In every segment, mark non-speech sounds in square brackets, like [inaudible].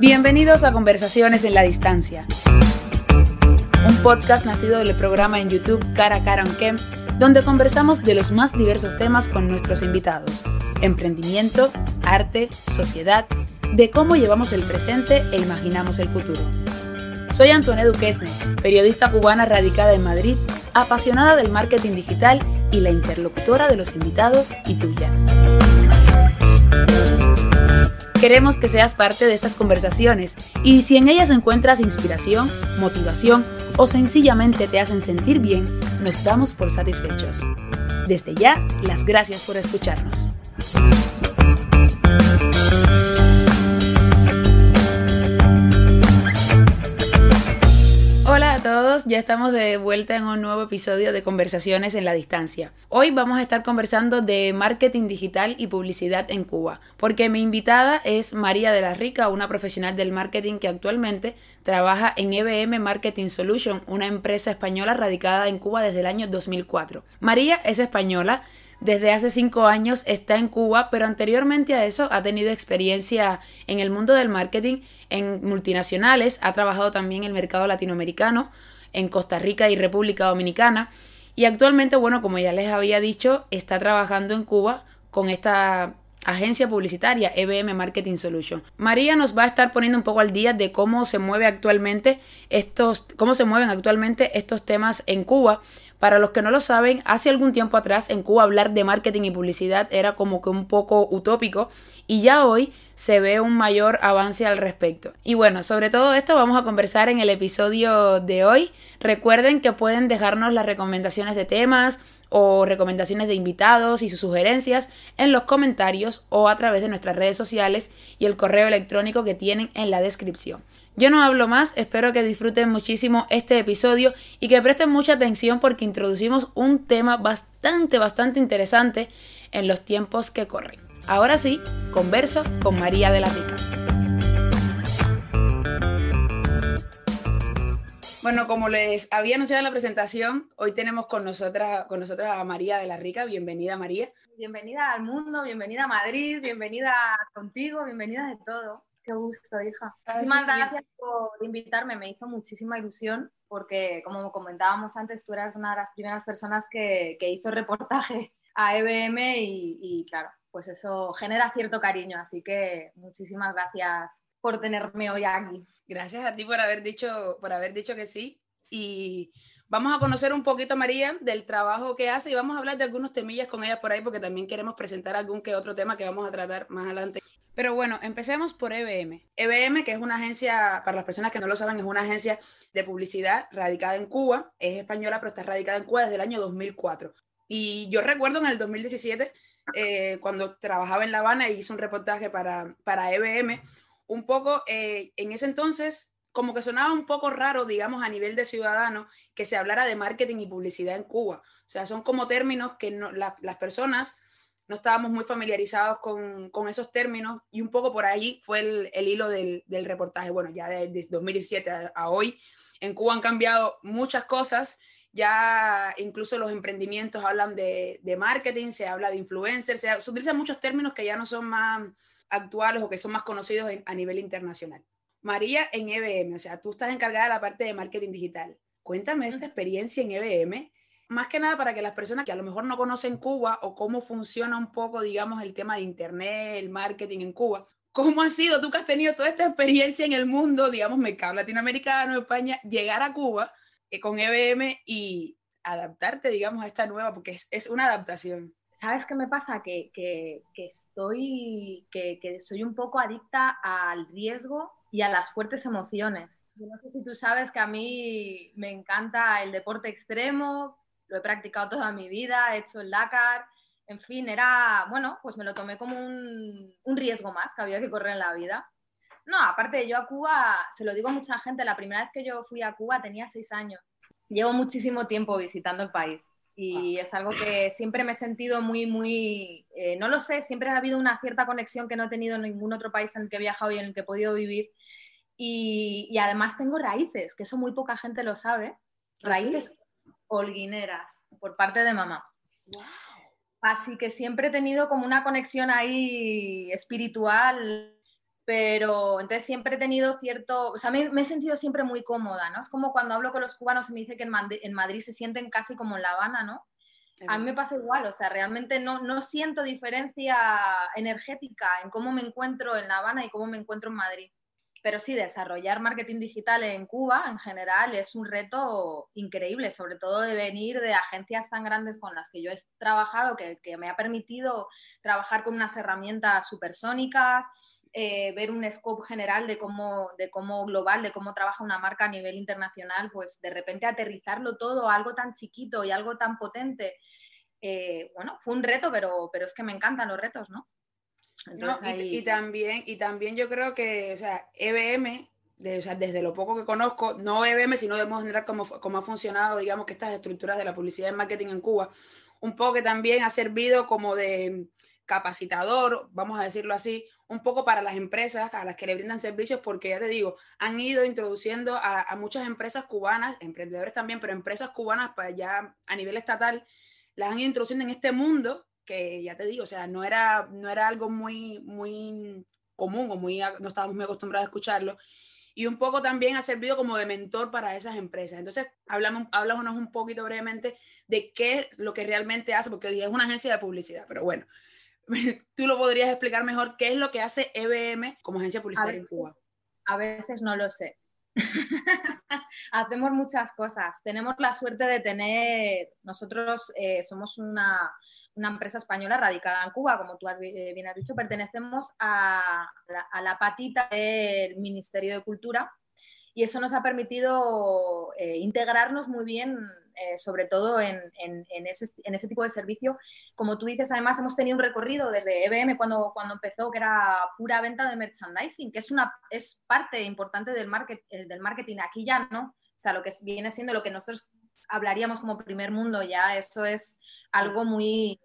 Bienvenidos a Conversaciones en la Distancia, un podcast nacido del programa en YouTube Cara a Cara on Kem, donde conversamos de los más diversos temas con nuestros invitados, emprendimiento, arte, sociedad, de cómo llevamos el presente e imaginamos el futuro. Soy Antoine Duquesne, periodista cubana radicada en Madrid, apasionada del marketing digital y la interlocutora de los invitados y tuya. Queremos que seas parte de estas conversaciones y si en ellas encuentras inspiración, motivación o sencillamente te hacen sentir bien, nos damos por satisfechos. Desde ya, las gracias por escucharnos. A todos, ya estamos de vuelta en un nuevo episodio de Conversaciones en la Distancia. Hoy vamos a estar conversando de marketing digital y publicidad en Cuba, porque mi invitada es María de la Rica, una profesional del marketing que actualmente trabaja en EBM Marketing Solution, una empresa española radicada en Cuba desde el año 2004. María es española, desde hace cinco años está en Cuba, pero anteriormente a eso ha tenido experiencia en el mundo del marketing en multinacionales, ha trabajado también en el mercado latinoamericano, en Costa Rica y República Dominicana, y actualmente, bueno, como ya les había dicho, está trabajando en Cuba con esta agencia publicitaria EBM Marketing Solution. María nos va a estar poniendo un poco al día de cómo se mueve actualmente estos, cómo se mueven actualmente estos temas en Cuba. Para los que no lo saben, hace algún tiempo atrás en Cuba hablar de marketing y publicidad era como que un poco utópico y ya hoy se ve un mayor avance al respecto. Y bueno, sobre todo esto vamos a conversar en el episodio de hoy. Recuerden que pueden dejarnos las recomendaciones de temas, o recomendaciones de invitados y sus sugerencias en los comentarios o a través de nuestras redes sociales y el correo electrónico que tienen en la descripción. Yo no hablo más, espero que disfruten muchísimo este episodio y que presten mucha atención porque introducimos un tema bastante, bastante interesante en los tiempos que corren. Ahora sí, converso con María de la Rica. Bueno, como les había anunciado en la presentación, hoy tenemos con nosotras, con nosotras a María de la Rica. Bienvenida, María. Bienvenida al mundo, bienvenida a Madrid, bienvenida contigo, bienvenida de todo. Qué gusto, hija. Muchísimas gracias por invitarme, me hizo muchísima ilusión porque, como comentábamos antes, tú eras una de las primeras personas que, que hizo reportaje a EBM y, y, claro, pues eso genera cierto cariño, así que muchísimas gracias por tenerme hoy aquí. Gracias a ti por haber dicho, por haber dicho que sí. Y vamos a conocer un poquito a María del trabajo que hace y vamos a hablar de algunos temillas con ella por ahí porque también queremos presentar algún que otro tema que vamos a tratar más adelante. Pero bueno, empecemos por EBM. EBM, que es una agencia, para las personas que no lo saben, es una agencia de publicidad radicada en Cuba. Es española, pero está radicada en Cuba desde el año 2004. Y yo recuerdo en el 2017, eh, cuando trabajaba en La Habana y hice un reportaje para, para EBM, un poco, eh, en ese entonces, como que sonaba un poco raro, digamos, a nivel de ciudadano, que se hablara de marketing y publicidad en Cuba. O sea, son como términos que no, las personas no estábamos muy familiarizados con, con, esos términos y un poco por ahí fue el, el hilo del, del, reportaje. Bueno, ya desde 2017 a, a, hoy en Cuba han cambiado muchas cosas, ya incluso los emprendimientos hablan de, de marketing, se habla de influencers, se, se utilizan muchos términos que ya no son más actuales o que son más conocidos a nivel internacional. María en EBM, o sea, tú estás encargada de la parte de marketing digital. Cuéntame esta experiencia en EBM, más que nada para que las personas que a lo mejor no conocen Cuba o cómo funciona un poco, digamos, el tema de Internet, el marketing en Cuba, ¿cómo ha sido tú que has tenido toda esta experiencia en el mundo, digamos, mercado latinoamericano, España, llegar a Cuba eh, con EBM y adaptarte, digamos, a esta nueva, porque es, es una adaptación? ¿Sabes qué me pasa? Que, que, que estoy, que, que, soy un poco adicta al riesgo y a las fuertes emociones. No sé si tú sabes que a mí me encanta el deporte extremo, lo he practicado toda mi vida, he hecho el Dakar, en fin, era, bueno, pues me lo tomé como un, un riesgo más que había que correr en la vida. No, aparte, yo a Cuba, se lo digo a mucha gente, la primera vez que yo fui a Cuba tenía seis años. Llevo muchísimo tiempo visitando el país y es algo que siempre me he sentido muy, muy, eh, no lo sé, siempre ha habido una cierta conexión que no he tenido en ningún otro país en el que he viajado y en el que he podido vivir. Y, y además tengo raíces, que eso muy poca gente lo sabe, ¿Ah, raíces ¿Sí? Holguineras por parte de mamá. Wow. Así que siempre he tenido como una conexión ahí espiritual pero entonces siempre he tenido cierto, o sea, me, he sentido siempre muy cómoda, ¿no? Es como cuando hablo con los cubanos y me dice que en Madrid, en Madrid se sienten casi como en La Habana, ¿no? A mí me pasa igual, o sea, realmente no, no siento diferencia energética en cómo me encuentro en La Habana y cómo me encuentro en Madrid. Pero sí, desarrollar marketing digital en Cuba en general es un reto increíble, sobre todo de venir de agencias tan grandes con las que yo he trabajado, que, que me ha permitido trabajar con unas herramientas supersónicas, eh, ver un scope general de cómo, de cómo global, de cómo trabaja una marca a nivel internacional, pues de repente aterrizarlo todo a algo tan chiquito y algo tan potente, eh, bueno, fue un reto, pero, pero es que me encantan los retos, ¿no? Y, también, y también yo creo que, o sea, EBM, desde lo poco que conozco, no EBM, sino de modo general cómo, cómo ha funcionado, digamos, que estas estructuras de la publicidad y marketing en Cuba, un poco que también ha servido como de capacitador, vamos a decirlo así, un poco para las empresas a las que le brindan servicios, porque ya te digo, han ido introduciendo a, muchas empresas cubanas, emprendedores también, pero empresas cubanas para ya a nivel estatal, las han introduciendo en este mundo que ya te digo, o sea, no era, no era algo muy, muy común o muy, no estábamos muy acostumbrados a escucharlo. Y un poco también ha servido como de mentor para esas empresas. Entonces, hablamos, háblanos un poquito brevemente de qué es lo que realmente hace, porque es una agencia de publicidad, pero bueno, [laughs] tú lo podrías explicar mejor qué es lo que hace EBM como agencia publicitaria en Cuba. A veces no lo sé. [laughs] Hacemos muchas cosas. Tenemos la suerte de tener, nosotros eh, somos una, una, empresa española radicada en Cuba, como tú eh, bien has dicho, pertenecemos a la patita del Ministerio de Cultura y eso nos ha permitido eh, integrarnos muy bien, eh, sobre todo en, ese, tipo de servicio. Como tú dices, además hemos tenido un recorrido desde EBM cuando, cuando empezó, que era pura venta de merchandising, que es, una, es parte importante del, market, del marketing. Aquí ya no, o sea, lo que viene siendo lo que nosotros hablaríamos como primer mundo, ya eso es algo muy,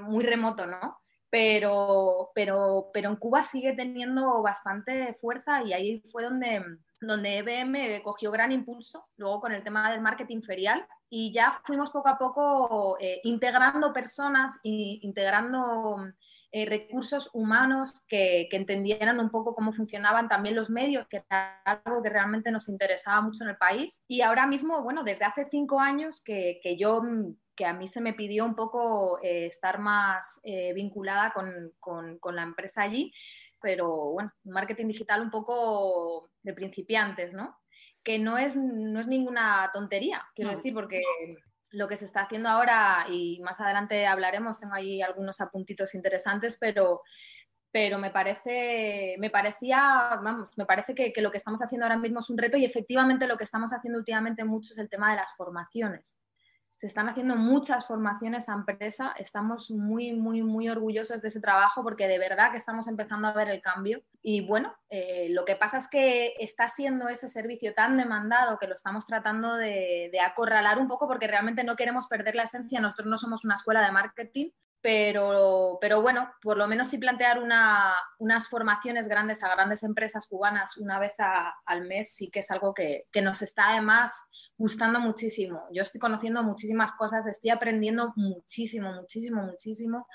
muy remoto, ¿no? Pero, pero, pero en Cuba sigue teniendo bastante fuerza y ahí fue donde donde EBM cogió gran impulso, luego con el tema del marketing ferial, y ya fuimos poco a poco eh, integrando personas, e integrando eh, recursos humanos que, entendieran un poco cómo funcionaban también los medios, que era algo que realmente nos interesaba mucho en el país. Y ahora mismo, bueno, desde hace cinco años que, yo que a mí se me pidió un poco eh, estar más vinculada con, con, con la empresa allí, pero bueno, marketing digital un poco de principiantes, ¿no? Que no es, no es ninguna tontería, quiero decir, porque lo que se está haciendo ahora, y más adelante hablaremos, tengo ahí algunos apuntitos interesantes, pero, pero me parece, me parecía, vamos, me parece que, que, lo que estamos haciendo ahora mismo es un reto y efectivamente lo que estamos haciendo últimamente mucho es el tema de las formaciones se están haciendo muchas formaciones a empresa. Estamos muy, muy, muy orgullosos de ese trabajo porque de verdad que estamos empezando a ver el cambio. Y bueno, eh, lo que pasa es que está siendo ese servicio tan demandado que lo estamos tratando de, acorralar un poco porque realmente no queremos perder la esencia. Nosotros no somos una escuela de marketing, pero, pero, bueno, por lo menos sí plantear unas formaciones grandes a grandes empresas cubanas una vez al mes sí que es algo que, que, nos está además gustando muchísimo. Yo estoy conociendo muchísimas cosas, estoy aprendiendo muchísimo, muchísimo, muchísimo.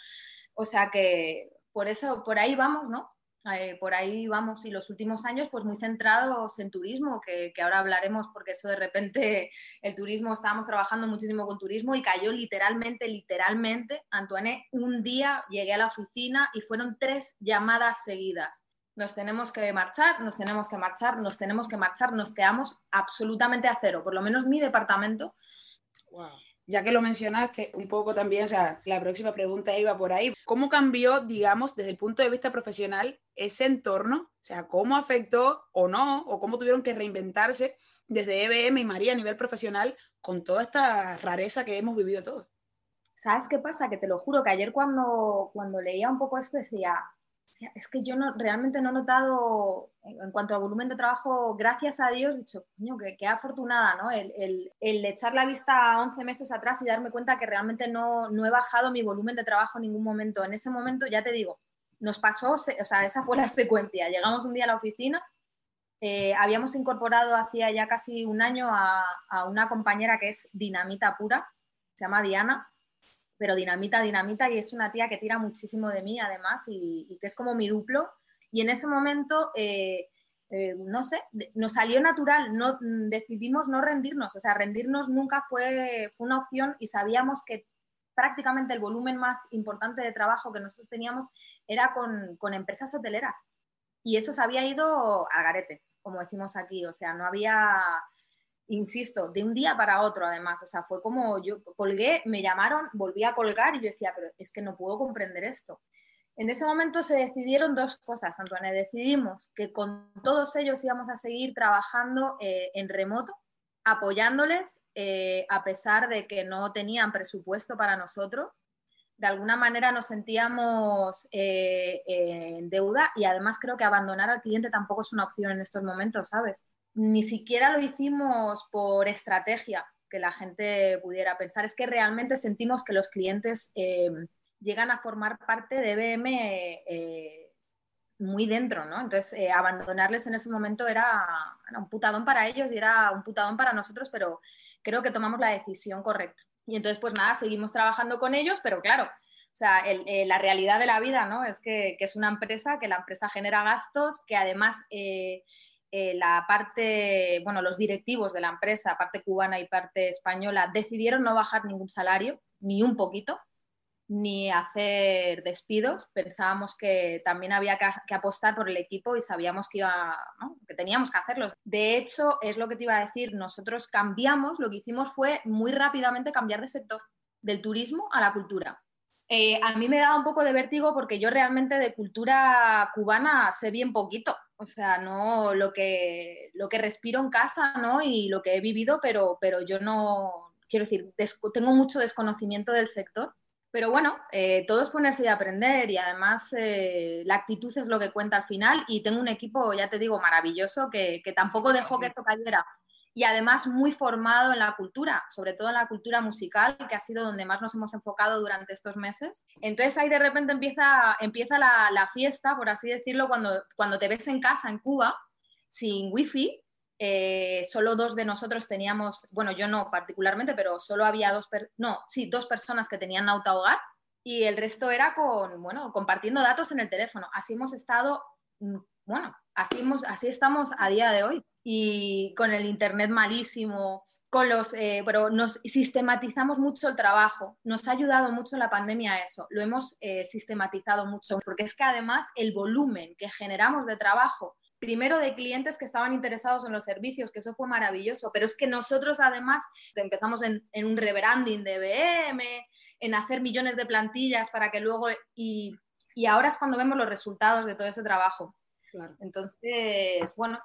O sea que por eso, por ahí vamos, ¿no? Eh, por ahí vamos y los últimos años pues muy centrados en turismo, que, que, ahora hablaremos porque eso de repente [laughs] el turismo, estábamos trabajando muchísimo con turismo y cayó literalmente, literalmente, Antoine, un día llegué a la oficina y fueron tres llamadas seguidas nos tenemos que marchar, nos tenemos que marchar, nos tenemos que marchar, nos quedamos absolutamente a cero, por lo menos mi departamento. Ya que lo mencionaste un poco también, o sea, la próxima pregunta iba por ahí. ¿Cómo cambió, digamos, desde el punto de vista profesional ese entorno? O sea, ¿cómo afectó o no, o cómo tuvieron que reinventarse desde EBM y María a nivel profesional con toda esta rareza que hemos vivido todos? ¿Sabes qué pasa? Que te lo juro que ayer cuando, cuando leía un poco esto decía, es que yo no, realmente no he notado, en, cuanto al volumen de trabajo, gracias a Dios, dicho, coño, que, afortunada, ¿no? El, el, echar la vista a 11 meses atrás y darme cuenta que realmente no, no he bajado mi volumen de trabajo en ningún momento. En ese momento, ya te digo, nos pasó, o sea, esa fue la [laughs] secuencia. Llegamos un día a la oficina, eh, habíamos incorporado hacía ya casi un año a, a una compañera que es dinamita pura, se llama Diana, pero dinamita, dinamita, y es una tía que tira muchísimo de mí además y, que es como mi duplo. Y en ese momento, eh, eh, no sé, nos salió natural, no, decidimos no rendirnos, o sea, rendirnos nunca fue, fue una opción y sabíamos que prácticamente el volumen más importante de trabajo que nosotros teníamos era con, con empresas hoteleras. Y eso se había ido al garete, como decimos aquí, o sea, no había insisto, de un día para otro además, o sea, fue como yo colgué, me llamaron, volví a colgar y yo decía, pero es que no puedo comprender esto. En ese momento se decidieron dos cosas, Antoine. Decidimos que con todos ellos íbamos a seguir trabajando eh, en remoto, apoyándoles eh, a pesar de que no tenían presupuesto para nosotros. De alguna manera nos sentíamos eh, en deuda y además creo que abandonar al cliente tampoco es una opción en estos momentos, ¿sabes? Ni siquiera lo hicimos por estrategia que la gente pudiera pensar. Es que realmente sentimos que los clientes eh, llegan a formar parte de BM eh, muy dentro, ¿no? Entonces, eh, abandonarles en ese momento era, un putadón para ellos y era un putadón para nosotros, pero creo que tomamos la decisión correcta. Y entonces, pues nada, seguimos trabajando con ellos, pero claro, o sea, la realidad de la vida, ¿no? Es que, es una empresa, que la empresa genera gastos, que además la parte, bueno, los directivos de la empresa, parte cubana y parte española, decidieron no bajar ningún salario, ni un poquito, ni hacer despidos. Pensábamos que también había que, apostar por el equipo y sabíamos que, iba, que teníamos que hacerlo. De hecho, es lo que te iba a decir, nosotros cambiamos, lo que hicimos fue muy rápidamente cambiar de sector, del turismo a la cultura. Eh, a mí me daba un poco de vértigo porque yo realmente de cultura cubana sé bien poquito. O sea, no lo que, lo que respiro en casa, ¿no? Y lo que he vivido, pero, pero yo no, quiero decir, tengo mucho desconocimiento del sector. Pero bueno, eh, todo es ponerse y aprender y además eh, la actitud es lo que cuenta al final y tengo un equipo, ya te digo, maravilloso que, que tampoco dejó que esto cayera y además muy formado en la cultura, sobre todo en la cultura musical, que ha sido donde más nos hemos enfocado durante estos meses. Entonces ahí de repente empieza, empieza la, fiesta, por así decirlo, cuando, cuando te ves en casa en Cuba, sin wifi, eh, solo dos de nosotros teníamos, bueno, yo no particularmente, pero solo había dos, no, sí, dos personas que tenían auto hogar y el resto era con, bueno, compartiendo datos en el teléfono. Así hemos estado, mm, bueno, así, hemos, así estamos a día de hoy y con el Internet malísimo, con los, eh, pero nos sistematizamos mucho el trabajo. Nos ha ayudado mucho la pandemia a eso. Lo hemos eh, sistematizado mucho, porque es que además el volumen que generamos de trabajo, primero de clientes que estaban interesados en los servicios, que eso fue maravilloso, pero es que nosotros además empezamos en, en un rebranding de BM, en hacer millones de plantillas para que luego, y, y ahora es cuando vemos los resultados de todo ese trabajo. Entonces, bueno,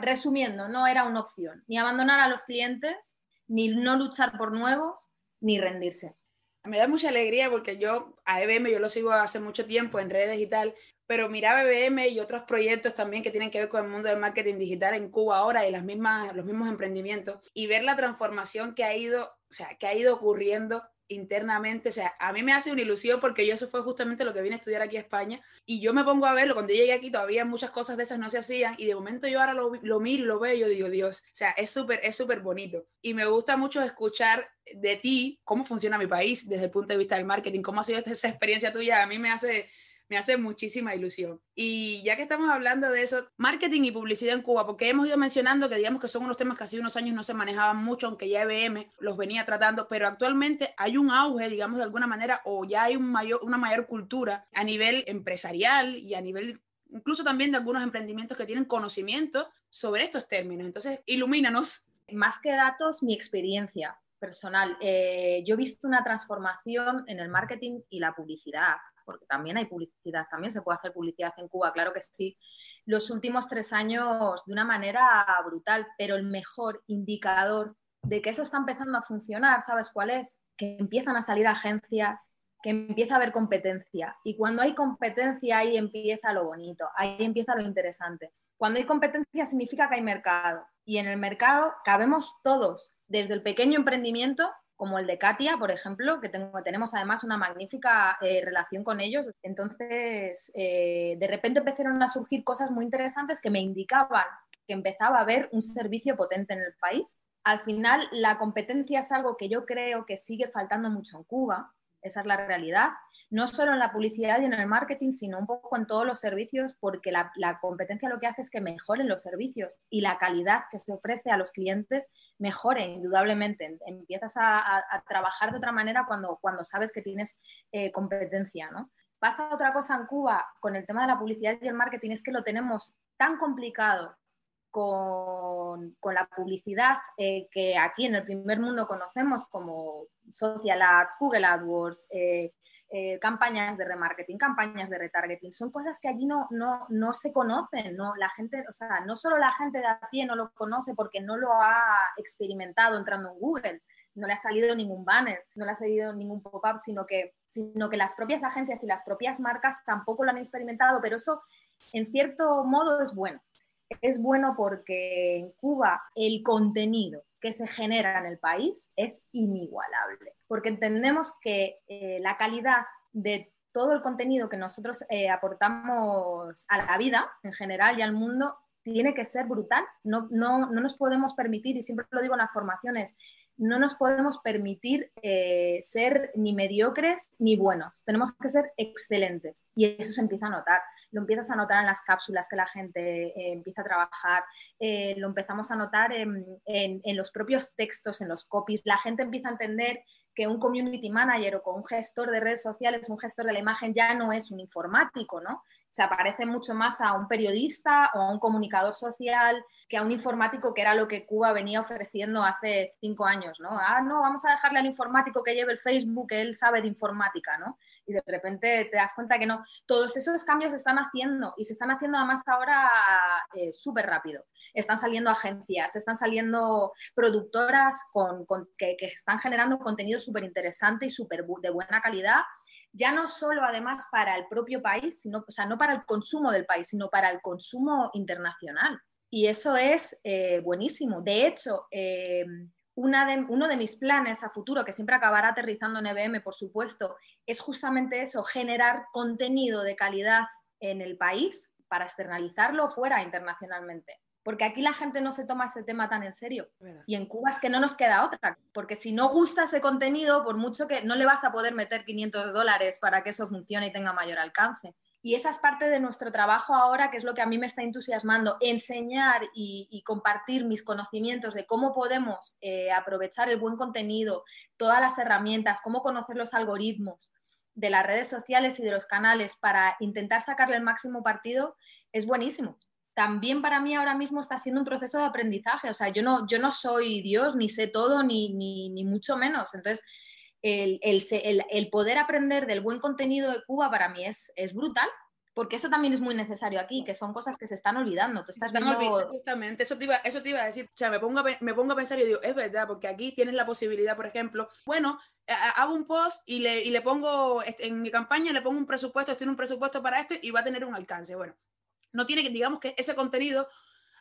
resumiendo, no era una opción, ni abandonar a los clientes, ni no luchar por nuevos, ni rendirse. Me da mucha alegría porque yo a EBM yo lo sigo hace mucho tiempo en redes y tal, pero miraba EBM y otros proyectos también que tienen que ver con el mundo del marketing digital en Cuba ahora y las mismas, los mismos emprendimientos y ver la transformación que ha ido, o sea, que ha ido ocurriendo internamente, o sea, a mí me hace una ilusión porque yo eso fue justamente lo que vine a estudiar aquí a España y yo me pongo a verlo, cuando yo llegué aquí todavía muchas cosas de esas no se hacían y de momento yo ahora lo, lo miro y lo veo y yo digo, Dios, o sea, es súper, es súper bonito. Y me gusta mucho escuchar de ti cómo funciona mi país desde el punto de vista del marketing, cómo ha sido esa experiencia tuya, a mí me hace me hace muchísima ilusión. Y ya que estamos hablando de eso, marketing y publicidad en Cuba, porque hemos ido mencionando que digamos que son unos temas que hace unos años no se manejaban mucho, aunque ya IBM los venía tratando, pero actualmente hay un auge, digamos de alguna manera, o ya hay una mayor cultura a nivel empresarial y a nivel incluso también de algunos emprendimientos que tienen conocimiento sobre estos términos. Entonces, ilumínanos. Más que datos, mi experiencia personal. Eh, yo he visto una transformación en el marketing y la publicidad porque también hay publicidad, también se puede hacer publicidad en Cuba, claro que sí, los últimos tres años de una manera brutal, pero el mejor indicador de que eso está empezando a funcionar, ¿sabes cuál es? Que empiezan a salir agencias, que empieza a haber competencia. Y cuando hay competencia, ahí empieza lo bonito, ahí empieza lo interesante. Cuando hay competencia significa que hay mercado. Y en el mercado cabemos todos, desde el pequeño emprendimiento como el de Katia, por ejemplo, que tengo, tenemos además una magnífica eh, relación con ellos. Entonces, eh, de repente empezaron a surgir cosas muy interesantes que me indicaban que empezaba a haber un servicio potente en el país. Al final, la competencia es algo que yo creo que sigue faltando mucho en Cuba, esa es la realidad, no solo en la publicidad y en el marketing, sino un poco en todos los servicios, porque la, competencia lo que hace es que mejoren los servicios y la calidad que se ofrece a los clientes mejore indudablemente. Empiezas a, trabajar de otra manera cuando, cuando sabes que tienes eh, competencia, ¿no? Pasa otra cosa en Cuba con el tema de la publicidad y el marketing, es que lo tenemos tan complicado con, la publicidad eh, que aquí en el primer mundo conocemos como social ads, Google AdWords, eh, eh, campañas de remarketing, campañas de retargeting, son cosas que allí no, no, no, se conocen, ¿no? La gente, o sea, no solo la gente de a pie no lo conoce porque no lo ha experimentado entrando en Google, no le ha salido ningún banner, no le ha salido ningún pop-up, sino que, sino que las propias agencias y las propias marcas tampoco lo han experimentado, pero eso en cierto modo es bueno. Es bueno porque en Cuba el contenido que se genera en el país es inigualable, porque entendemos que eh, la calidad de todo el contenido que nosotros eh, aportamos a la vida en general y al mundo tiene que ser brutal. No, no, no, nos podemos permitir, y siempre lo digo en las formaciones, no nos podemos permitir eh, ser ni mediocres ni buenos. Tenemos que ser excelentes y eso se empieza a notar lo empiezas a notar en las cápsulas que la gente eh, empieza a trabajar, eh, lo empezamos a notar en, en, los propios textos, en los copies, la gente empieza a entender que un community manager o con un gestor de redes sociales, un gestor de la imagen ya no es un informático, ¿no? se parece mucho más a un periodista o a un comunicador social que a un informático que era lo que Cuba venía ofreciendo hace cinco años, ¿no? Ah, no, vamos a dejarle al informático que lleve el Facebook, él sabe de informática, ¿no? Y de repente te das cuenta que no. Todos esos cambios se están haciendo y se están haciendo además ahora eh, súper rápido. Están saliendo agencias, están saliendo productoras con, que, están generando contenido súper interesante y súper de buena calidad ya no solo además para el propio país, sino, o sea, no para el consumo del país, sino para el consumo internacional. Y eso es eh, buenísimo. De hecho, eh, una de, uno de mis planes a futuro, que siempre acabará aterrizando en EBM, por supuesto, es justamente eso, generar contenido de calidad en el país para externalizarlo fuera internacionalmente porque aquí la gente no se toma ese tema tan en serio. Y en Cuba es que no nos queda otra, porque si no gusta ese contenido, por mucho que no le vas a poder meter 500 dólares para que eso funcione y tenga mayor alcance. Y esa es parte de nuestro trabajo ahora, que es lo que a mí me está entusiasmando, enseñar y, compartir mis conocimientos de cómo podemos eh, aprovechar el buen contenido, todas las herramientas, cómo conocer los algoritmos de las redes sociales y de los canales para intentar sacarle el máximo partido, es buenísimo también para mí ahora mismo está siendo un proceso de aprendizaje. O sea, yo no, yo no soy Dios, ni sé todo, ni, ni, mucho menos. Entonces, el, el, poder aprender del buen contenido de Cuba para mí es, es brutal, porque eso también es muy necesario aquí, que son cosas que se están olvidando. Tú estás viendo... Justamente, eso te, iba, eso te iba a decir. O sea, me pongo a, me pongo a pensar y digo, es verdad, porque aquí tienes la posibilidad, por ejemplo, bueno, hago un post y le, y le pongo, este, en mi campaña le pongo un presupuesto, estoy en un presupuesto para esto y va a tener un alcance. Bueno, no tiene que, digamos que ese contenido,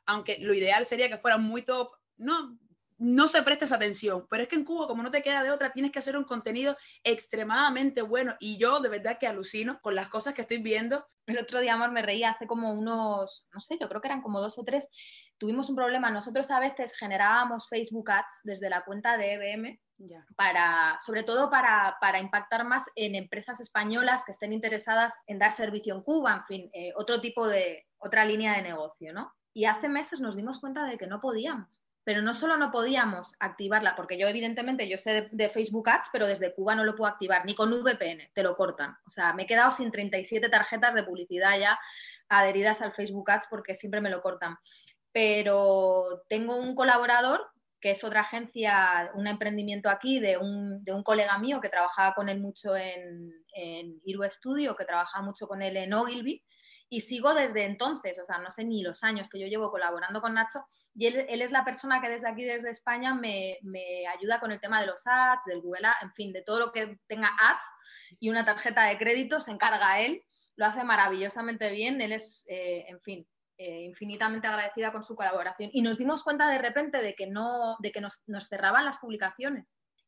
aunque lo ideal sería que fuera muy top, no, no se presta esa atención. Pero es que en Cuba, como no te queda de otra, tienes que hacer un contenido extremadamente bueno. Y yo de verdad que alucino con las cosas que estoy viendo. El otro día, amor, me reía hace como unos, no sé, yo creo que eran como dos o tres. Tuvimos un problema. Nosotros a veces generábamos Facebook Ads desde la cuenta de EBM para, sobre todo para, impactar más en empresas españolas que estén interesadas en dar servicio en Cuba, en fin, eh, otro tipo de, otra línea de negocio, ¿no? Y hace meses nos dimos cuenta de que no podíamos. Pero no solo no podíamos activarla, porque yo evidentemente yo sé de, Facebook Ads, pero desde Cuba no lo puedo activar, ni con VPN, te lo cortan. O sea, me he quedado sin 37 tarjetas de publicidad ya adheridas al Facebook Ads porque siempre me lo cortan. Pero tengo un colaborador que es otra agencia, un emprendimiento aquí de un, de un colega mío que trabajaba con él mucho en, en Iru Studio, que trabajaba mucho con él en Ogilvy, y sigo desde entonces, o sea, no sé ni los años que yo llevo colaborando con Nacho, y él, él es la persona que desde aquí, desde España, me, me, ayuda con el tema de los ads, del Google Ads, en fin, de todo lo que tenga ads y una tarjeta de crédito, se encarga él, lo hace maravillosamente bien, él es, eh, en fin, eh, infinitamente agradecida con su colaboración. Y nos dimos cuenta de repente de que, no, de que nos, cerraban las publicaciones.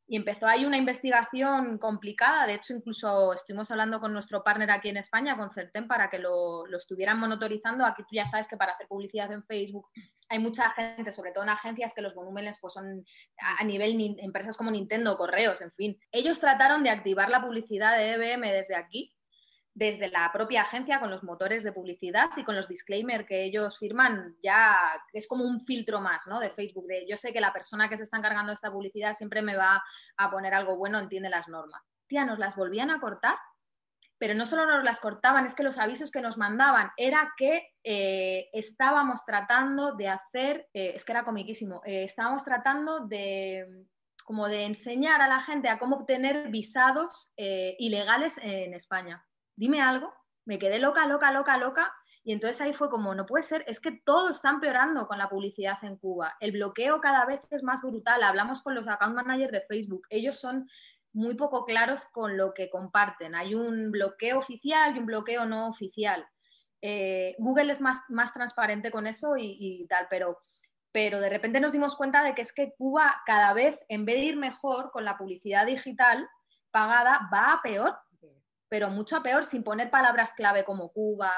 Y empezó ahí una investigación complicada. De hecho, incluso estuvimos hablando con nuestro partner aquí en España, con Certen, para que lo, lo, estuvieran monitorizando. Aquí tú ya sabes que para hacer publicidad en Facebook hay mucha gente, sobre todo en agencias, que los volúmenes pues, son a nivel empresas como Nintendo, correos, en fin. Ellos trataron de activar la publicidad de EBM desde aquí desde la propia agencia con los motores de publicidad y con los disclaimers que ellos firman, ya es como un filtro más ¿no? de Facebook. De, yo sé que la persona que se está encargando de esta publicidad siempre me va a poner algo bueno, entiende las normas. Tía, nos las volvían a cortar, pero no solo nos las cortaban, es que los avisos que nos mandaban era que eh, estábamos tratando de hacer, eh, es que era comiquísimo, eh, estábamos tratando de como de enseñar a la gente a cómo obtener visados ilegales en España dime algo, me quedé loca, loca, loca, loca. Y entonces ahí fue como, no puede ser, es que todo está empeorando con la publicidad en Cuba. El bloqueo cada vez es más brutal. Hablamos con los account managers de Facebook. Ellos son muy poco claros con lo que comparten. Hay un bloqueo oficial y un bloqueo no oficial. Eh, Google es más, más transparente con eso y, y, tal, pero, pero de repente nos dimos cuenta de que es que Cuba cada vez, en vez de ir mejor con la publicidad digital pagada, va a peor pero mucho peor sin poner palabras clave como Cuba.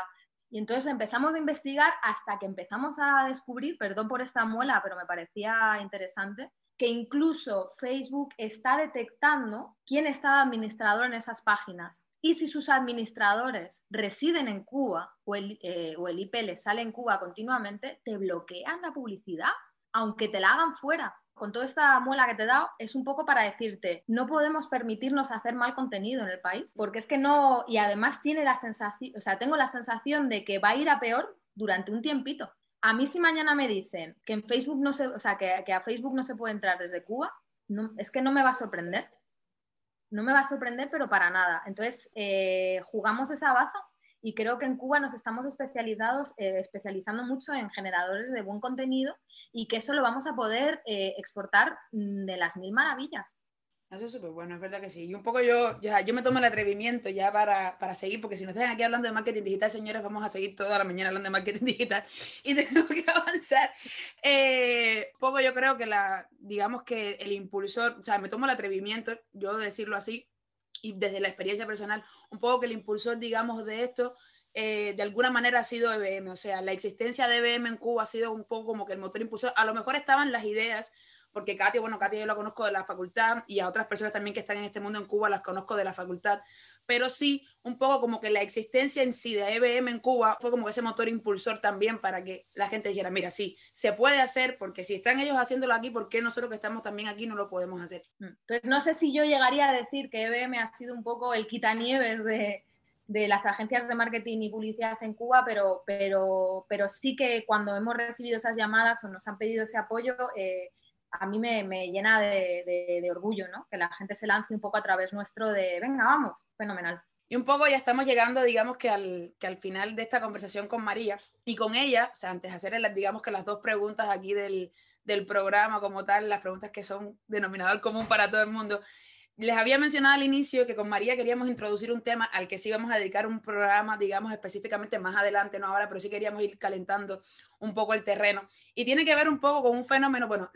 Y entonces empezamos a investigar hasta que empezamos a descubrir, perdón por esta muela, pero me parecía interesante, que incluso Facebook está detectando quién está administrador en esas páginas. Y si sus administradores residen en Cuba o el, eh, o el IP sale en Cuba continuamente, te bloquean la publicidad, aunque te la hagan fuera con toda esta muela que te he dado, es un poco para decirte, no podemos permitirnos hacer mal contenido en el país, porque es que no, y además tiene la sensación, o sea, tengo la sensación de que va a ir a peor durante un tiempito. A mí si mañana me dicen que en Facebook no se, o sea, que, a Facebook no se puede entrar desde Cuba, no, es que no me va a sorprender. No me va a sorprender, pero para nada. Entonces, eh, jugamos esa baza y creo que en Cuba nos estamos especializados, eh, especializando mucho en generadores de buen contenido y que eso lo vamos a poder eh, exportar mm, de las mil maravillas. Eso es súper bueno, es verdad que sí. Y un poco yo, ya, yo me tomo el atrevimiento ya para, para seguir, porque si nos están aquí hablando de marketing digital, señores, vamos a seguir toda la mañana hablando de marketing [laughs] digital y [laughs] tenemos que avanzar. Eh, poco yo creo que la, digamos que el impulsor, o sea, me tomo el atrevimiento, yo de decirlo así, y desde la experiencia personal, un poco que el impulsor, digamos, de esto, eh, de alguna manera ha sido EBM, o sea, la existencia de EBM en Cuba ha sido un poco como que el motor impulsor, a lo mejor estaban las ideas, porque Katia, bueno, Katia yo la conozco de la facultad y a otras personas también que están en este mundo en Cuba las conozco de la facultad, pero sí un poco como que la existencia en sí de EBM en Cuba fue como ese motor impulsor también para que la gente dijera, mira, sí, se puede hacer, porque si están ellos haciéndolo aquí, ¿por qué nosotros que estamos también aquí no lo podemos hacer? Mm. Entonces, no sé si yo llegaría a decir que EBM ha sido un poco el quitanieves de, de las agencias de marketing y publicidad en Cuba, pero, pero, pero sí que cuando hemos recibido esas llamadas o nos han pedido ese apoyo, eh, a mí me, llena de, orgullo, ¿no? Que la gente se lance un poco a través nuestro de, venga, vamos, fenomenal. Y un poco ya estamos llegando, digamos que al, que al final de esta conversación con María y con ella, o sea, antes de hacerle, digamos que las dos preguntas aquí del, del programa como tal, las preguntas que son denominador común para todo el mundo, les había mencionado al inicio que con María queríamos introducir un tema al que sí vamos a dedicar un programa, digamos, específicamente más adelante, no ahora, pero sí queríamos ir calentando un poco el terreno. Y tiene que ver un poco con un fenómeno, bueno,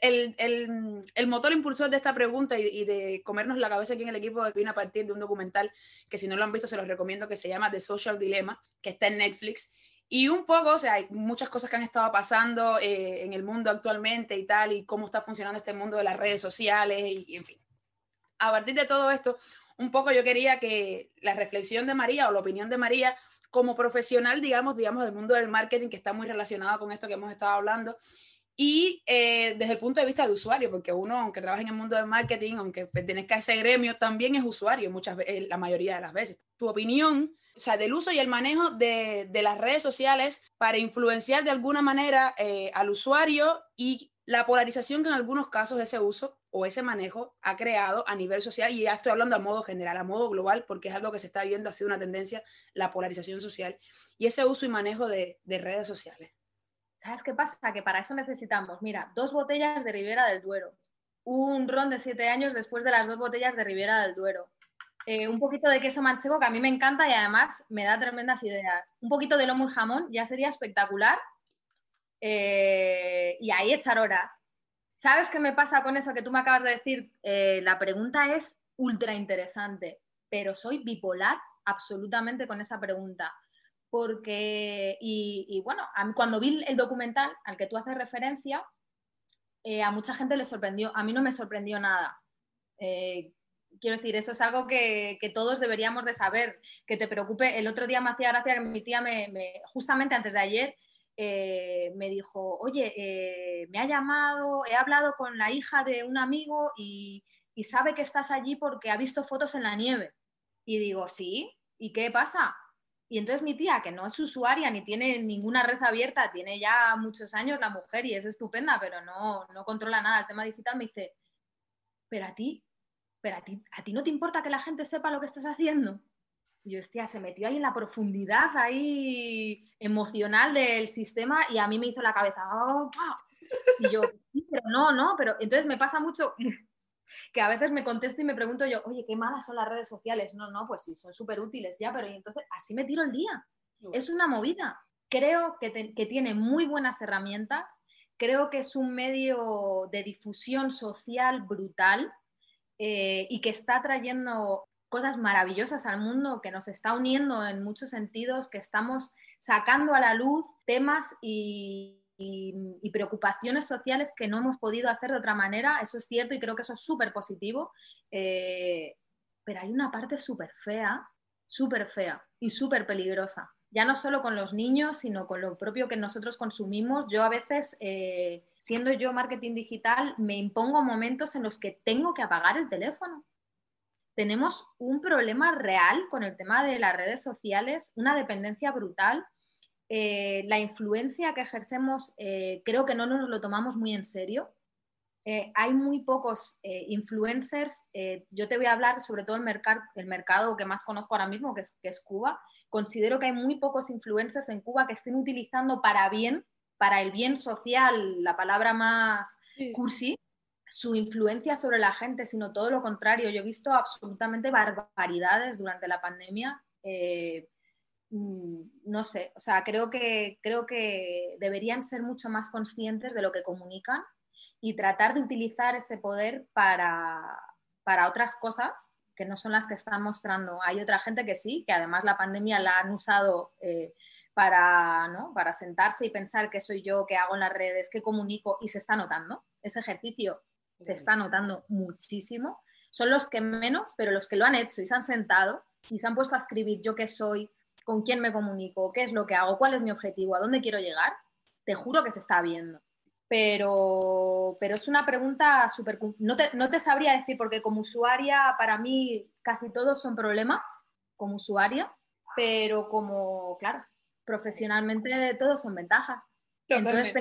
el, motor impulsor de esta pregunta y, de comernos la cabeza aquí en el equipo vino a partir de un documental que si no lo han visto se los recomiendo, que se llama The Social Dilemma, que está en Netflix. Y un poco, o sea, hay muchas cosas que han estado pasando eh, en el mundo actualmente y tal, y cómo está funcionando este mundo de las redes sociales, y en fin a partir de todo esto, un poco yo quería que la reflexión de María o la opinión de María como profesional, digamos, digamos, del mundo del marketing, que está muy relacionado con esto que hemos estado hablando, y eh, desde el punto de vista de usuario, porque uno, aunque trabaje en el mundo del marketing, aunque pertenezca a ese gremio, también es usuario muchas veces, eh, la mayoría de las veces. Tu opinión, o sea, del uso y el manejo de, de las redes sociales para influenciar de alguna manera eh, al usuario y la polarización que en algunos casos ese uso o ese manejo ha creado a nivel social, y ya estoy hablando a modo general, a modo global, porque es algo que se está viendo, ha sido una tendencia, la polarización social, y ese uso y manejo de, redes sociales. ¿Sabes qué pasa? Que para eso necesitamos, mira, dos botellas de Ribera del Duero, un ron de siete años después de las dos botellas de Ribera del Duero, eh, un poquito de queso manchego que a mí me encanta y además me da tremendas ideas, un poquito de lomo y jamón ya sería espectacular, eh, y ahí echar horas. ¿Sabes qué me pasa con eso que tú me acabas de decir? Eh, la pregunta es ultra interesante, pero soy bipolar absolutamente con esa pregunta. Porque, y, bueno, cuando vi el documental al que tú haces referencia, eh, a mucha gente le sorprendió, a mí no me sorprendió nada. Eh, quiero decir, eso es algo que, todos deberíamos de saber, que te preocupe. El otro día me hacía gracia que mi tía me, justamente antes de ayer eh, me dijo, oye, eh, me ha llamado, he hablado con la hija de un amigo y, sabe que estás allí porque ha visto fotos en la nieve. Y digo, sí, ¿y qué pasa? Y entonces mi tía, que no es usuaria ni tiene ninguna red abierta, tiene ya muchos años la mujer y es estupenda, pero no, no controla nada el tema digital, me dice, pero a ti pero a ti, a ti no te importa que la gente sepa lo que estás haciendo. Y yo, hostia, se metió ahí en la profundidad ahí emocional del sistema y a mí me hizo la cabeza, oh, y yo, sí, pero no, no, pero entonces me pasa mucho [laughs] que a veces me contesto y me pregunto yo, oye, qué malas son las redes sociales. No, no, pues sí, son súper útiles ya, pero entonces así me tiro el día. Es una movida. Creo que, que tiene muy buenas herramientas, creo que es un medio de difusión social brutal eh, y que está trayendo cosas maravillosas al mundo, que nos está uniendo en muchos sentidos, que estamos sacando a la luz temas y, preocupaciones sociales que no hemos podido hacer de otra manera. Eso es cierto y creo que eso es súper positivo. Eh, pero hay una parte súper fea, súper fea y súper peligrosa. Ya no solo con los niños, sino con lo propio que nosotros consumimos. Yo a veces eh, siendo yo marketing digital, me impongo momentos en los que tengo que apagar el teléfono. Tenemos un problema real con el tema de las redes sociales, una dependencia brutal. Eh, la influencia que ejercemos eh, creo que no nos lo tomamos muy en serio. Eh, hay muy pocos influencers. yo te voy a hablar sobre todo el, mercado, el mercado que más conozco ahora mismo, que es, que es Cuba. Considero que hay muy pocos influencers en Cuba que estén utilizando para bien para el bien social, la palabra más cursi, su influencia sobre la gente, sino todo lo contrario. Yo he visto absolutamente barbaridades durante la pandemia. Eh, mm, no sé, o sea, creo que, creo que deberían ser mucho más conscientes de lo que comunican y tratar de utilizar ese poder para, para otras cosas que no son las que están mostrando. Hay otra gente que sí, que además la pandemia la han usado eh, para, ¿no? para sentarse y pensar qué soy yo, qué hago en las redes, qué comunico y se está notando. Ese ejercicio se está notando muchísimo. Son los que menos, pero los que lo han hecho y se han sentado y se han puesto a escribir yo qué soy, con quién me comunico, qué es lo que hago, cuál es mi objetivo, a dónde quiero llegar, te juro que se está viendo. Pero, pero es una pregunta súper... No te, no te sabría decir, porque como usuaria, para mí casi todos son problemas, como usuaria, pero como, claro, profesionalmente todos son ventajas. Entonces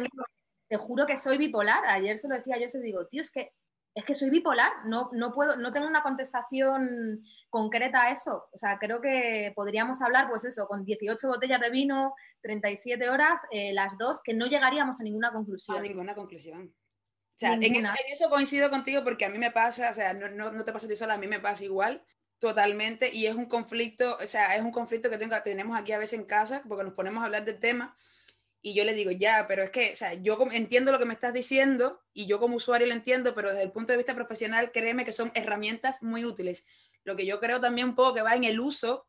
te juro que soy bipolar. Ayer se lo decía yo, se digo, tío, es que es que soy bipolar, no, no puedo, no tengo una contestación concreta a eso. O sea, creo que podríamos hablar, pues eso, con 18 botellas de vino, 37 horas, eh, las dos, que no llegaríamos a ninguna conclusión. A ninguna conclusión. O sea, en eso, coincido contigo porque a mí me pasa, o sea, no, no, no te pasa a ti sola, a mí me pasa igual. Totalmente, y es un conflicto, o sea, es un conflicto que tenemos aquí a veces en casa, porque nos ponemos a hablar del tema, y yo le digo, ya, pero es que, o sea, yo entiendo lo que me estás diciendo, y yo como usuario lo entiendo, pero desde el punto de vista profesional, créeme que son herramientas muy útiles. Lo que yo creo también un poco que va en el uso,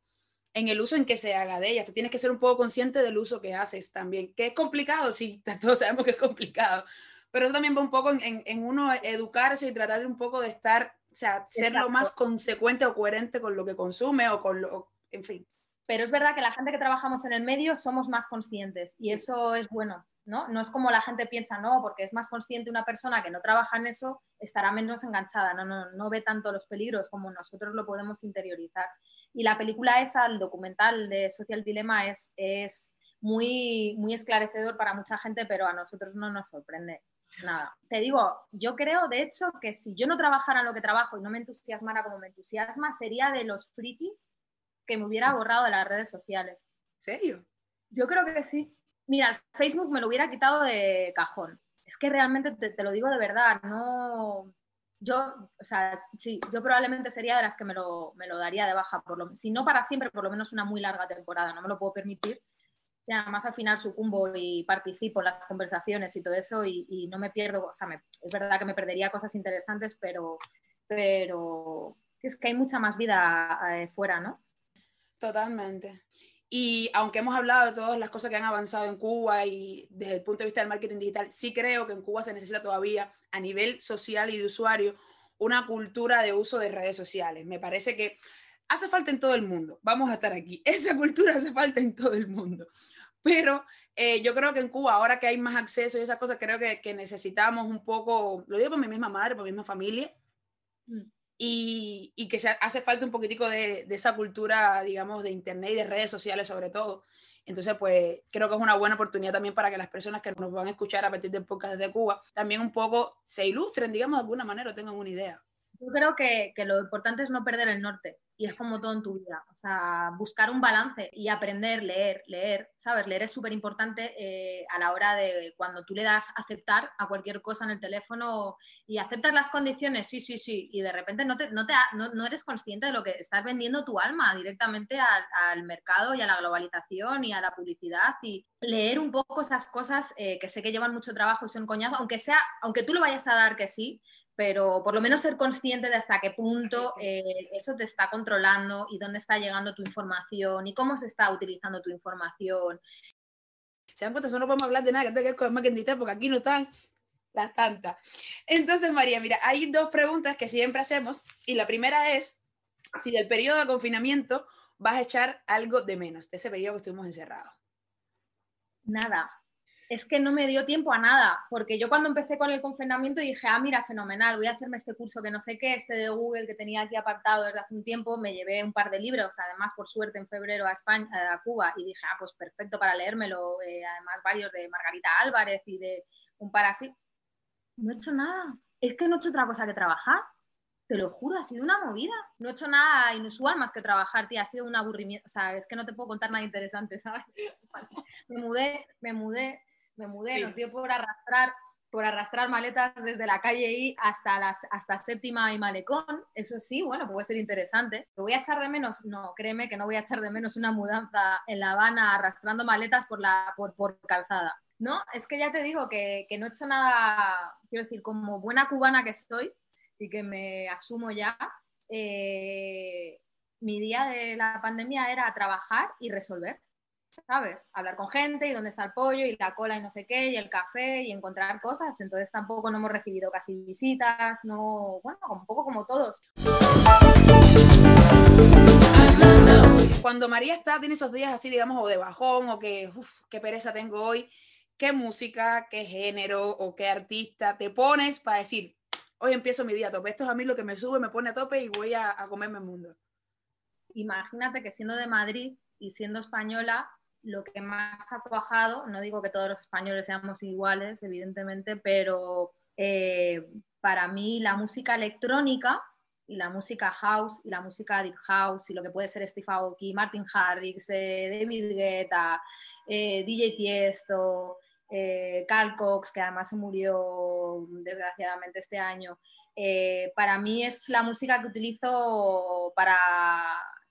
en el uso en que se haga de ellas. Tú tienes que ser un poco consciente del uso que haces también, que es complicado, sí, [laughs] todos sabemos que es complicado, pero eso también va un poco en, en uno educarse y tratar un poco de estar o sea, ser lo más consecuente o coherente con lo que consume o con lo, en fin. Pero es verdad que la gente que trabajamos en el medio somos más conscientes y eso es bueno, ¿no? No es como la gente piensa, no, porque es más consciente una persona que no trabaja en eso, estará menos enganchada, no, no, no ve tanto los peligros como nosotros lo podemos interiorizar. Y la película esa, el documental de Social Dilemma, es, es muy, muy esclarecedor para mucha gente, pero a nosotros no nos sorprende nada. Te digo, yo creo, de hecho, que si yo no trabajara en lo que trabajo y no me entusiasmara como me entusiasma, sería de los frikis que me hubiera borrado de las redes sociales. ¿Serio? Yo creo que sí. Mira, Facebook me lo hubiera quitado de cajón. Es que realmente te, lo digo de verdad, no... Yo, o sea, sí, yo probablemente sería de las que me lo, me lo daría de baja, por lo, si no para siempre, por lo menos una muy larga temporada, no me lo puedo permitir y además al final sucumbo y participo en las conversaciones y todo eso y, no me pierdo, o sea, es verdad que me perdería cosas interesantes, pero, pero es que hay mucha más vida eh, fuera, ¿no? Totalmente. Y aunque hemos hablado de todas las cosas que han avanzado en Cuba y desde el punto de vista del marketing digital, sí creo que en Cuba se necesita todavía a nivel social y de usuario una cultura de uso de redes sociales. Me parece que hace falta en todo el mundo. Vamos a estar aquí. [laughs] Esa cultura hace falta en todo el mundo. Pero eh, yo creo que en Cuba, ahora que hay más acceso y esas cosas, creo que, que necesitamos un poco, lo digo por mi misma madre, por mi misma familia, mm y, que se hace falta un poquitico de, de, esa cultura, digamos, de Internet y de redes sociales sobre todo. Entonces, pues creo que es una buena oportunidad también para que las personas que nos van a escuchar a partir del podcast de Cuba también un poco se ilustren, digamos, de alguna manera o tengan una idea. Yo creo que, que lo importante es no perder el norte y es como todo en tu vida, o sea, buscar un balance y aprender, leer, leer, ¿sabes? Leer es súper importante eh, a la hora de cuando tú le das aceptar a cualquier cosa en el teléfono y aceptas las condiciones, sí, sí, sí, y de repente no, te, no, te, no, eres consciente de lo que estás vendiendo tu alma directamente al, al, mercado y a la globalización y a la publicidad y leer un poco esas cosas eh, que sé que llevan mucho trabajo y son coñazo, aunque sea, aunque tú lo vayas a dar que sí, pero por lo menos ser consciente de hasta qué punto eh, eso te está controlando y dónde está llegando tu información y cómo se está utilizando tu información. Se dan cuenta, eso no podemos hablar de nada que tenga que ver con marketing digital porque aquí no están las tantas. Entonces, María, mira, hay dos preguntas que siempre hacemos y la primera es si del periodo de confinamiento vas a echar algo de menos, de ese periodo que estuvimos encerrados. Nada, es que no me dio tiempo a nada, porque yo cuando empecé con el confinamiento dije, ah, mira, fenomenal, voy a hacerme este curso que no sé qué, este de Google que tenía aquí apartado desde hace un tiempo, me llevé un par de libros, además por suerte en febrero a España, a Cuba, y dije, ah, pues perfecto para leérmelo, eh, además varios de Margarita Álvarez y de un par así. No he hecho nada, es que no he hecho otra cosa que trabajar, te lo juro, ha sido una movida. No he hecho nada inusual más que trabajar, tía, ha sido un aburrimiento, o sea, es que no te puedo contar nada interesante, ¿sabes? [laughs] me mudé, me mudé, me mudé, nos dio por arrastrar, por arrastrar maletas desde la calle I hasta, las, hasta séptima y malecón. Eso sí, bueno, puede ser interesante. ¿Lo voy a echar de menos? No, créeme que no voy a echar de menos una mudanza en La Habana arrastrando maletas por, la, por, por calzada. No, es que ya te digo que, que no he hecho nada, quiero decir, como buena cubana que estoy y que me asumo ya, eh, mi día de la pandemia era trabajar y resolver. ¿Sabes? Hablar con gente y dónde está el pollo y la cola y no sé qué y el café y encontrar cosas. Entonces tampoco no hemos recibido casi visitas, no, bueno, un poco como todos. Cuando María está, tiene esos días así, digamos, o de bajón o que, uff, qué pereza tengo hoy, qué música, qué género o qué artista te pones para decir, hoy empiezo mi día a tope. Esto es a mí lo que me sube, me pone a tope y voy a, a comerme el mundo. Imagínate que siendo de Madrid y siendo española, lo que más ha cuajado, no digo que todos los españoles seamos iguales, evidentemente, pero eh, para mí la música electrónica y la música house y la música deep house y lo que puede ser Steve Aoki, Martin Harrix, eh, David Guetta, eh, DJ Tiesto, Carl Cox, que además se murió desgraciadamente este año, para mí es la música que utilizo para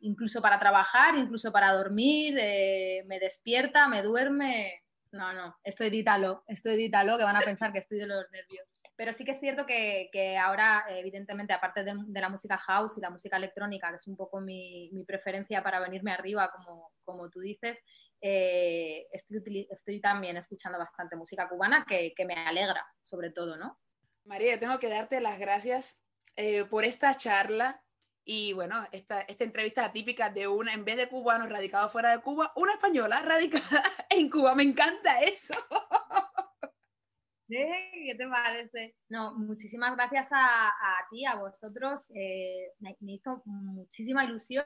incluso para trabajar, incluso para dormir, eh, me despierta, me duerme. No, no, esto edítalo, esto edítalo, que van a pensar que estoy de los nervios. Pero sí que es cierto que, que ahora, evidentemente, aparte de, la música house y la música electrónica, que es un poco mi, mi preferencia para venirme arriba, como, como tú dices, eh, estoy, estoy, también escuchando bastante música cubana que, que, me alegra, sobre todo, ¿no? María, tengo que darte las gracias eh, por esta charla y bueno, esta, esta entrevista típica de una, en vez de cubano radicado fuera de Cuba, una española radicada [laughs] en Cuba. Me encanta eso. [laughs] ¿Qué te parece? No, muchísimas gracias a, ti, a vosotros. Eh, me, hizo muchísima ilusión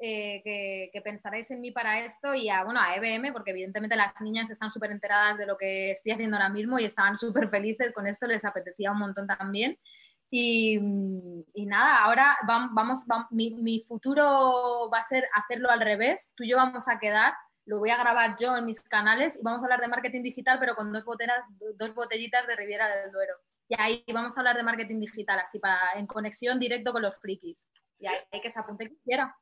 eh, que, que, en mí para esto y a, bueno, a EBM, porque evidentemente las niñas están súper enteradas de lo que estoy haciendo ahora mismo y estaban súper felices con esto, les apetecía un montón también. Y, y, nada, ahora vamos, mi, futuro va a ser hacerlo al revés. Tú y yo vamos a quedar, lo voy a grabar yo en mis canales y vamos a hablar de marketing digital, pero con dos, botellas, dos botellitas de Riviera del Duero. Y ahí vamos a hablar de marketing digital, así para en conexión directo con los frikis. Y ahí hay que se apunte quien quiera.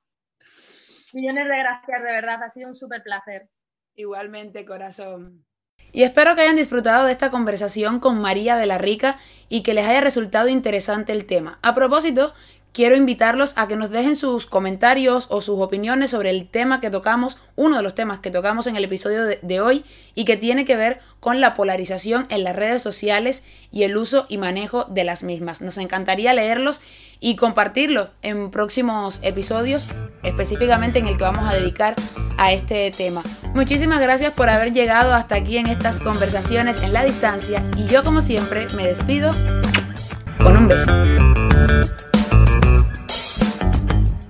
Millones de gracias, de verdad, ha sido un súper placer. Igualmente, corazón. Y espero que hayan disfrutado de esta conversación con María de la Rica y que les haya resultado interesante el tema. A propósito, quiero invitarlos a que nos dejen sus comentarios o sus opiniones sobre el tema que tocamos, uno de los temas que tocamos en el episodio de, hoy y que tiene que ver con la polarización en las redes sociales y el uso y manejo de las mismas. Nos encantaría leerlos y compartirlos en próximos episodios, específicamente en el que vamos a dedicar a este tema. Muchísimas gracias por haber llegado hasta aquí en estas conversaciones en la distancia y yo como siempre me despido con un beso.